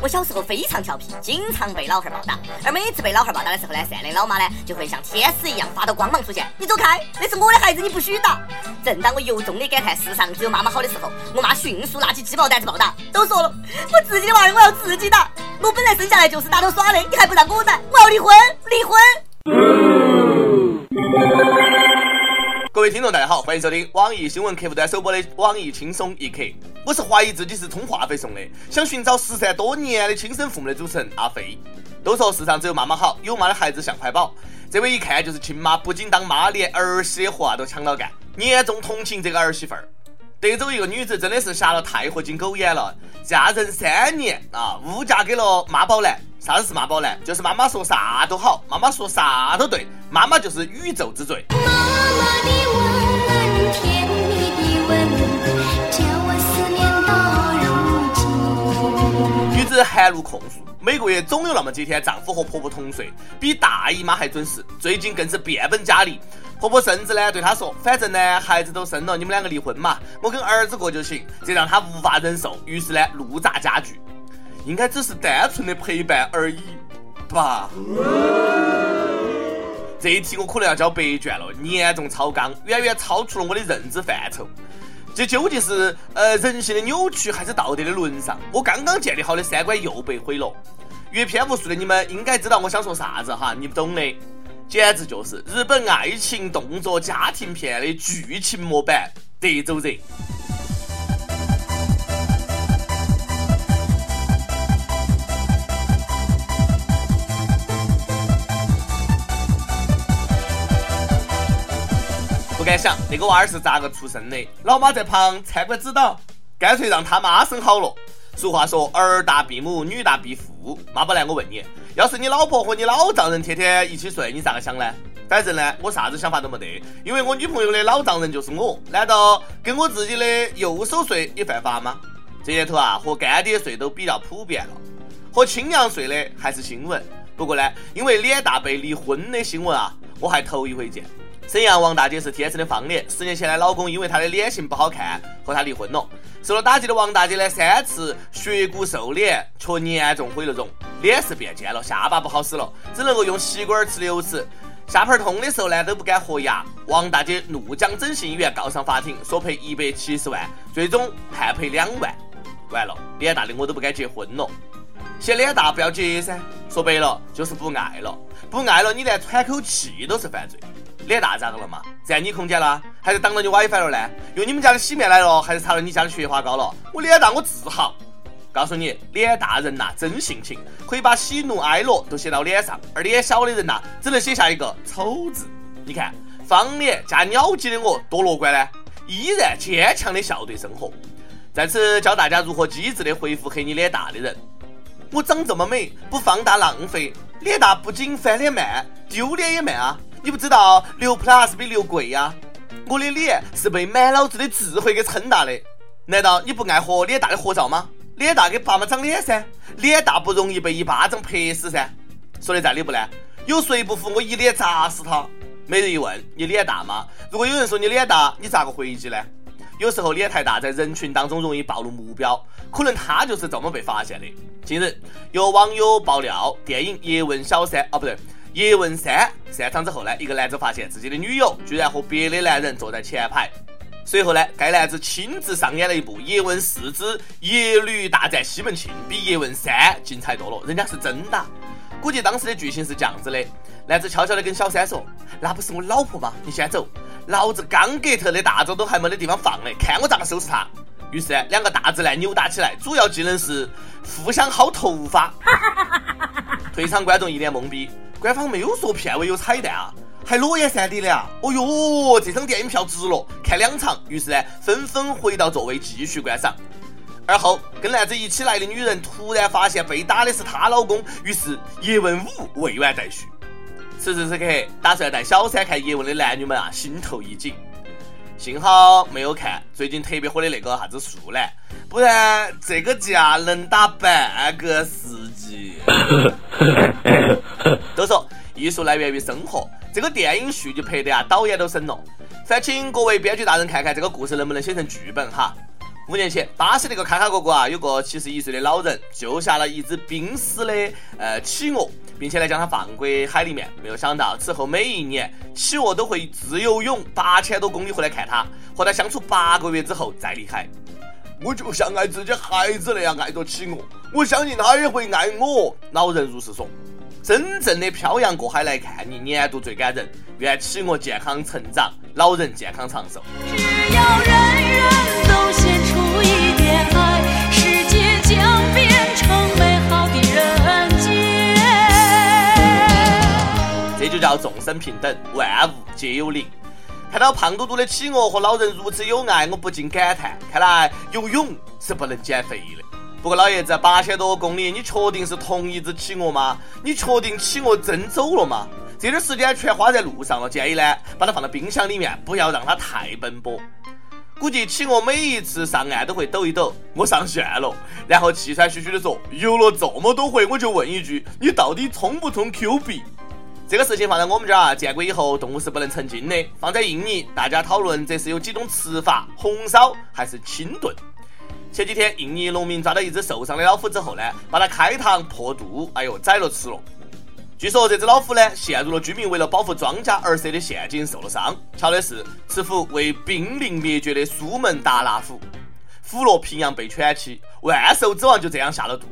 我小时候非常调皮，经常被老汉暴打，而每次被老汉暴打的时候呢，善良老妈呢就会像天使一样发到光芒出现，你走开，那是我的孩子，你不许打。正当我由衷的感叹世上只有妈妈好的时候，我妈迅速拿起鸡毛掸子暴打。都说了，我自己的娃儿我要自己打，我本来生下来就是打头耍的，你还不让我打，我要离婚，离婚。各位听众，大家好，欢迎收听网易新闻客户端首播的网易轻松一刻。我是怀疑自己是充话费送的，想寻找失散多年的亲生父母的主持人阿飞。都说世上只有妈妈好，有妈的孩子像块宝。这位一看就是亲妈，不仅当妈，连儿媳的活都抢了干，严重同情这个儿媳妇儿。德州一个女子真的是瞎了太和金狗眼了，嫁人三年啊，误嫁给了妈宝男。啥子是妈宝男？就是妈妈说啥都好，妈妈说啥都对，妈妈就是宇宙之最。妈妈如今。女子含怒控诉，每个月总有那么几天，丈夫和婆婆同睡，比大姨妈还准时，最近更是变本加厉。婆婆甚至呢对她说：“反正呢孩子都生了，你们两个离婚嘛，我跟儿子过就行。”这让她无法忍受，于是呢怒砸家具。应该只是单纯的陪伴而已吧。这一题我可能要交白卷了，严重超纲，远远超出了我的认知范畴。这究竟是呃人性的扭曲，还是道德的沦丧？我刚刚建立好的三观又被毁了。阅片无数的你们应该知道我想说啥子哈，你不懂的。简直就是日本爱情动作家庭片的剧情模板《德州人》。想那个娃儿是咋个出生的，老妈在旁参观指导，干脆让他妈生好了。俗话说儿大必母，女大必父。妈宝男，我问你。要是你老婆和你老丈人天天一起睡，你咋个想呢？反正呢，我啥子想法都没得，因为我女朋友的老丈人就是我。难道跟我自己的右手睡也犯法吗？这年头啊，和干爹睡都比较普遍了，和亲娘睡的还是新闻。不过呢，因为脸大被离婚的新闻啊，我还头一回见。沈阳王大姐是天生的方脸，十年前呢，老公因为她的脸型不好看，和她离婚了。受了打击的王大姐呢，三次削骨瘦脸，却严重毁了容。脸是变尖了，下巴不好使了，只能够用吸管吃流食。下盘痛的时候呢，都不敢合牙。王大姐怒将整形医院告上法庭，索赔一百七十万，最终判赔两万。完了，脸大的我都不敢结婚了。嫌脸大不要结噻，说白了就是不爱了。不爱了，你连喘口气都是犯罪。脸大咋个了嘛？占你空间了，还是挡到你 WiFi 了呢？用你们家的洗面奶了，还是擦了你家的雪花膏了？我脸大，我自豪。告诉你，脸大人呐真性情，可以把喜怒哀乐都写到脸上；而脸小的人呐，只能写下一个丑字。你看，方脸加鸟鸡的我多乐观呢，依然坚强的笑对生活。在此教大家如何机智的回复黑你脸大的人。我长这么美，不放大浪费。脸大不仅翻脸慢，丢脸也慢啊！你不知道六 plus 比六贵呀？我的脸是被满脑子的智慧给撑大的。难道你不爱和脸大的合照吗？脸大给爸妈长脸噻，脸大不容易被一巴掌拍死噻。说的在理不呢？有谁不服我一脸砸死他？每日一问，你脸大吗？如果有人说你脸大，你咋个回击呢？有时候脸太大，在人群当中容易暴露目标，可能他就是这么被发现的。近日，有网友爆料，电影《叶问小三》哦，不对，《叶问三》散场之后呢，一个男子发现自己的女友居然和别的男人坐在前排。随后呢，该男子亲自上演了一部《叶问四之叶律大战西门庆》，比《叶问三》精彩多了。人家是真打，估计当时的剧情是这样子的：男子悄悄的跟小三说：“那不是我老婆吗？你先走，老子刚给特的大招都还没得地方放呢，看我咋个收拾他。”于是两个大直男扭打起来，主要技能是互相薅头发。退场观众一脸懵逼，官方没有说片尾有彩蛋啊。还裸眼 3D 的啊！哦哟，这张电影票值了，看两场。于是呢，纷纷回到座位继续观赏。而后跟男子一起来的女人突然发现被打的是她老公，于是叶问五未完待续。此时此刻，打算带小三看叶问的男女们啊，心头一紧。幸好没有看最近特别火的那个啥子树懒，不然这个架能打半个世纪。都说艺术来源于生活。这个电影续集拍的啊，导演都省了。烦请各位编剧大人看看这个故事能不能写成剧本哈。五年前，巴西那个卡卡哥哥啊，有个七十一岁的老人救下了一只濒死的呃企鹅，并且呢将它放归海里面。没有想到，此后每一年企鹅都会自由泳八千多公里回来看他，和他相处八个月之后再离开。我就像爱自己孩子那样爱着企鹅，我相信他也会爱我。老人如是说。真正的漂洋过海来看你，年度最感人。愿企鹅健康成长，老人健康长寿。只要人人都献出一点爱，世界将变成美好的人间。这就叫众生平等，万物皆有灵。看到胖嘟嘟的企鹅和老人如此有爱，我不禁感叹：看来游泳是不能减肥的。不过老爷子，八千多公里，你确定是同一只企鹅吗？你确定企鹅真走了吗？这点时间全花在路上了，建议呢，把它放到冰箱里面，不要让它太奔波。估计企鹅每一次上岸都会抖一抖，我上线了，然后气喘吁吁的说，游了这么多回，我就问一句，你到底充不充 Q 币？这个事情放在我们这儿啊，建国以后动物是不能成精的。放在印尼，大家讨论这是有几种吃法，红烧还是清炖？前几天，印尼农民抓到一只受伤的老虎之后呢，把它开膛破肚，哎呦，宰了吃了。据说这只老虎呢，陷入了居民为了保护庄稼而设的陷阱，受了伤。巧的是，此虎为濒临灭绝的苏门答腊虎，虎落平阳被犬欺，万兽之王就这样下了肚。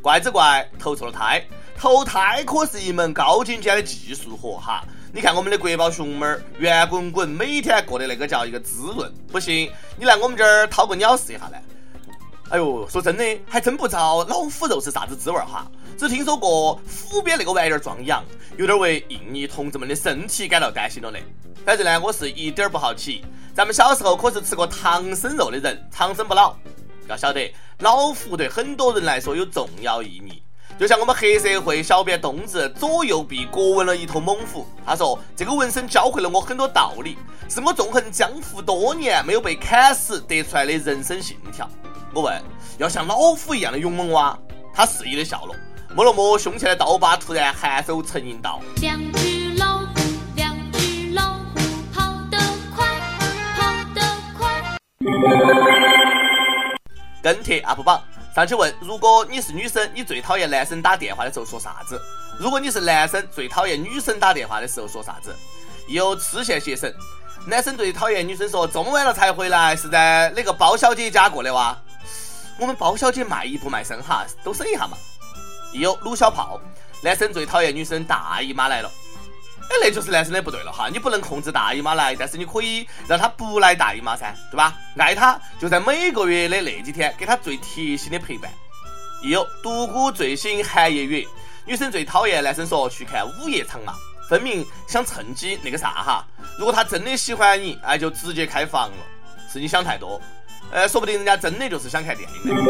怪只怪，投错了胎。投胎可是一门高精尖的技术活哈。你看我们的国宝熊猫儿，圆滚滚，每天过的那个叫一个滋润。不信，你来我们这儿掏个鸟试一下来。哎呦，说真的，还真不知道老虎肉是啥子滋味哈。只听说过虎鞭那个玩意儿壮阳，有点为印尼同志们的身体感到担心了呢。反正呢，我是一点儿不好奇。咱们小时候可是吃过唐僧肉的人，长生不老。要晓得，老虎对很多人来说有重要意义。就像我们黑社会小编东子左右臂各纹了一头猛虎，他说这个纹身教会了我很多道理，是我纵横江湖多年没有被砍死得出来的人生信条。我问：要像老虎一样的勇猛哇？他肆意的笑了，摸了摸胸前的刀疤，突然颔首沉吟道：两只老虎，两只老虎，跑得快，跑得快。跟帖 UP 榜上去问：如果你是女生，你最讨厌男生打电话的时候说啥子？如果你是男生，最讨厌女生打电话的时候说啥子？有痴线邪神，男生最讨厌女生说这么晚了才回来，是在那个包小姐家过的哇？我们包小姐卖艺不卖身哈，都省一下嘛。有鲁小炮，男生最讨厌女生大姨妈来了。哎，那就是男生的不对了哈，你不能控制大姨妈来，但是你可以让她不来大姨妈噻，对吧？爱她就在每个月的那几天给她最贴心的陪伴。有独孤最新寒夜月，女生最讨厌男生说去看午夜场嘛，分明想趁机那个啥哈。如果他真的喜欢你，哎，就直接开房了，是你想太多。呃，说不定人家真的就是想看电影的。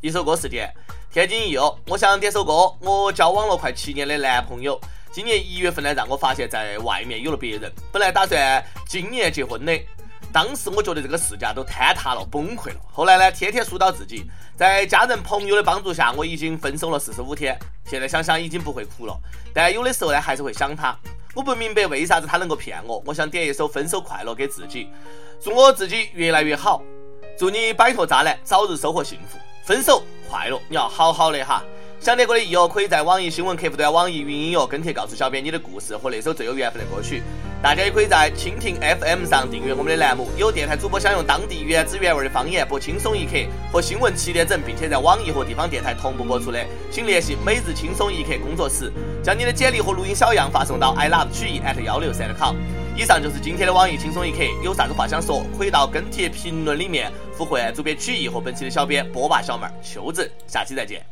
一首歌时间，天津一友，我想点首歌。我交往了快七年的男朋友，今年一月份呢，让我发现在外面有了别人。本来打算今年结婚的，当时我觉得这个世界都坍塌了，崩溃了。后来呢，天天疏导自己，在家人朋友的帮助下，我已经分手了四十五天。现在想想已经不会哭了，但有的时候呢，还是会想他。我不明白为啥子他能够骗我。我想点一首《分手快乐》给自己。祝我自己越来越好，祝你摆脱渣男，早日收获幸福，分手快乐！你要好好的哈。想点歌的益友，可以在网易新闻客户端、网易云音乐跟帖告诉小编你的故事和那首最有缘分的歌曲。大家也可以在蜻蜓 FM 上订阅我们的栏目。有电台主播想用当地原汁原味的方言播《轻松一刻》和新闻七点整，并且在网易和地方电台同步播出的，请联系每日轻松一刻工作室，将你的简历和录音小样发送到 i love 曲艺 at 幺六三 com。以上就是今天的网易轻松一刻，有啥子话想说，可以到跟帖评论里面呼唤主编曲艺和本期的小编波霸小妹秋子。下期再见。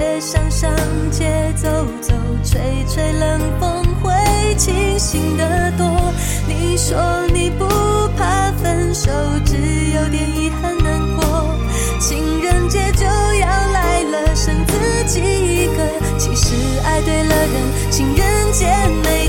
街上上街走走，吹吹冷风会清醒得多。你说你不怕分手，只有点遗憾难过。情人节就要来了，剩自己一个。其实爱对了人，情人节没。